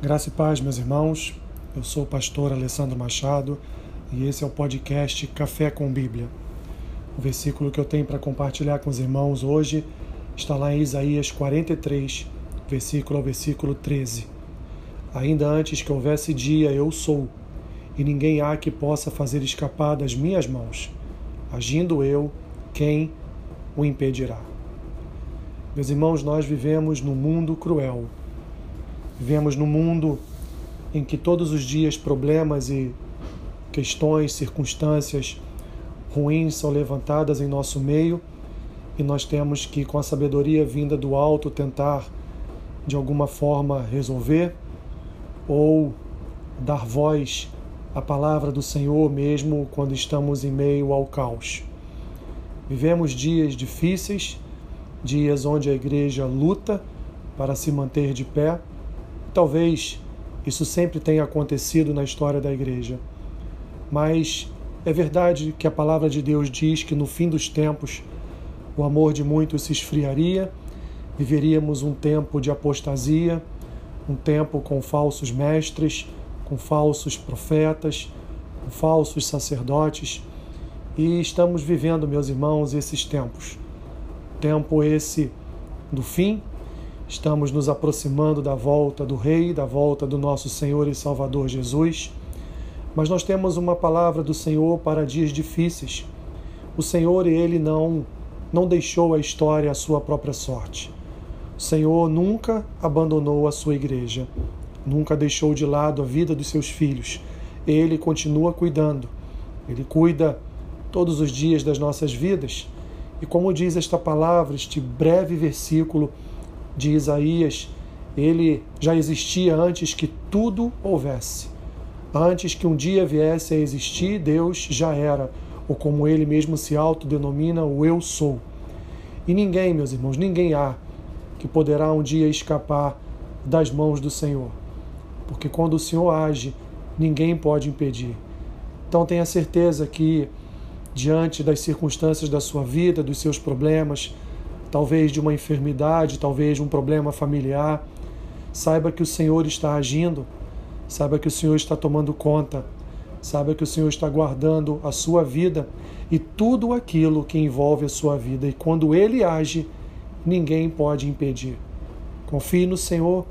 Graça e paz, meus irmãos. Eu sou o pastor Alessandro Machado e esse é o podcast Café com Bíblia. O versículo que eu tenho para compartilhar com os irmãos hoje está lá em Isaías 43, versículo ao versículo 13. Ainda antes que houvesse dia, eu sou, e ninguém há que possa fazer escapar das minhas mãos. Agindo eu, quem o impedirá? Meus irmãos, nós vivemos num mundo cruel. Vivemos num mundo em que todos os dias problemas e questões, circunstâncias ruins são levantadas em nosso meio e nós temos que, com a sabedoria vinda do alto, tentar de alguma forma resolver ou dar voz à palavra do Senhor mesmo quando estamos em meio ao caos. Vivemos dias difíceis dias onde a igreja luta para se manter de pé. Talvez isso sempre tenha acontecido na história da igreja. Mas é verdade que a palavra de Deus diz que no fim dos tempos o amor de muitos se esfriaria, viveríamos um tempo de apostasia, um tempo com falsos mestres, com falsos profetas, com falsos sacerdotes. E estamos vivendo, meus irmãos, esses tempos tempo esse do fim. Estamos nos aproximando da volta do Rei, da volta do nosso Senhor e Salvador Jesus. Mas nós temos uma palavra do Senhor para dias difíceis. O Senhor, ele não não deixou a história à sua própria sorte. O Senhor nunca abandonou a sua igreja, nunca deixou de lado a vida dos seus filhos. Ele continua cuidando. Ele cuida todos os dias das nossas vidas e como diz esta palavra, este breve versículo de Isaías, ele já existia antes que tudo houvesse. Antes que um dia viesse a existir, Deus já era, ou como ele mesmo se autodenomina, o Eu Sou. E ninguém, meus irmãos, ninguém há que poderá um dia escapar das mãos do Senhor. Porque quando o Senhor age, ninguém pode impedir. Então tenha certeza que diante das circunstâncias da sua vida, dos seus problemas, talvez de uma enfermidade, talvez de um problema familiar. Saiba que o Senhor está agindo, saiba que o Senhor está tomando conta, saiba que o Senhor está guardando a sua vida e tudo aquilo que envolve a sua vida. E quando Ele age, ninguém pode impedir. Confie no Senhor,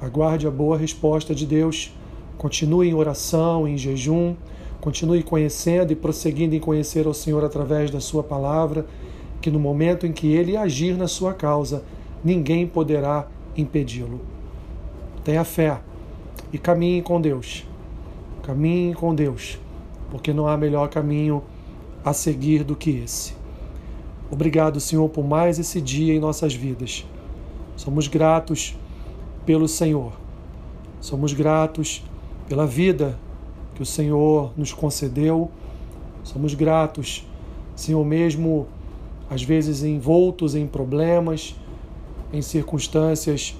aguarde a boa resposta de Deus, continue em oração, em jejum Continue conhecendo e prosseguindo em conhecer ao Senhor através da Sua palavra, que no momento em que Ele agir na sua causa, ninguém poderá impedi-lo. Tenha fé e caminhe com Deus. Caminhe com Deus, porque não há melhor caminho a seguir do que esse. Obrigado, Senhor, por mais esse dia em nossas vidas. Somos gratos pelo Senhor. Somos gratos pela vida que o Senhor nos concedeu. Somos gratos, Senhor, mesmo às vezes envoltos em problemas, em circunstâncias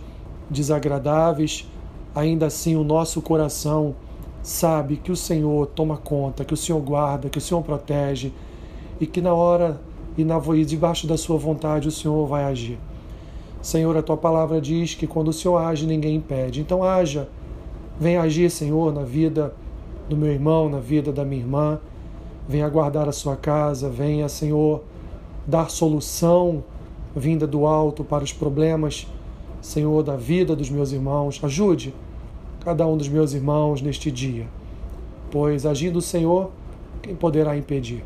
desagradáveis, ainda assim o nosso coração sabe que o Senhor toma conta, que o Senhor guarda, que o Senhor protege e que na hora e na e debaixo da sua vontade o Senhor vai agir. Senhor, a tua palavra diz que quando o Senhor age, ninguém impede. Então haja, vem agir, Senhor, na vida do meu irmão, na vida da minha irmã. Venha guardar a sua casa, venha, Senhor, dar solução vinda do alto para os problemas, Senhor, da vida dos meus irmãos. Ajude cada um dos meus irmãos neste dia, pois agindo o Senhor, quem poderá impedir?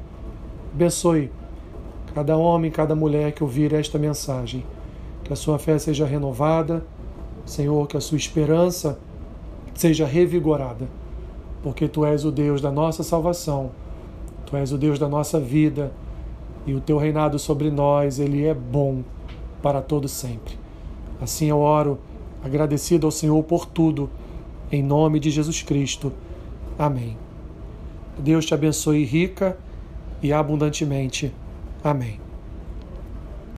Abençoe cada homem, cada mulher que ouvir esta mensagem. Que a sua fé seja renovada, Senhor, que a sua esperança seja revigorada porque tu és o Deus da nossa salvação, tu és o Deus da nossa vida e o teu reinado sobre nós, ele é bom para todo sempre. Assim eu oro, agradecido ao Senhor por tudo, em nome de Jesus Cristo. Amém. Deus te abençoe rica e abundantemente. Amém.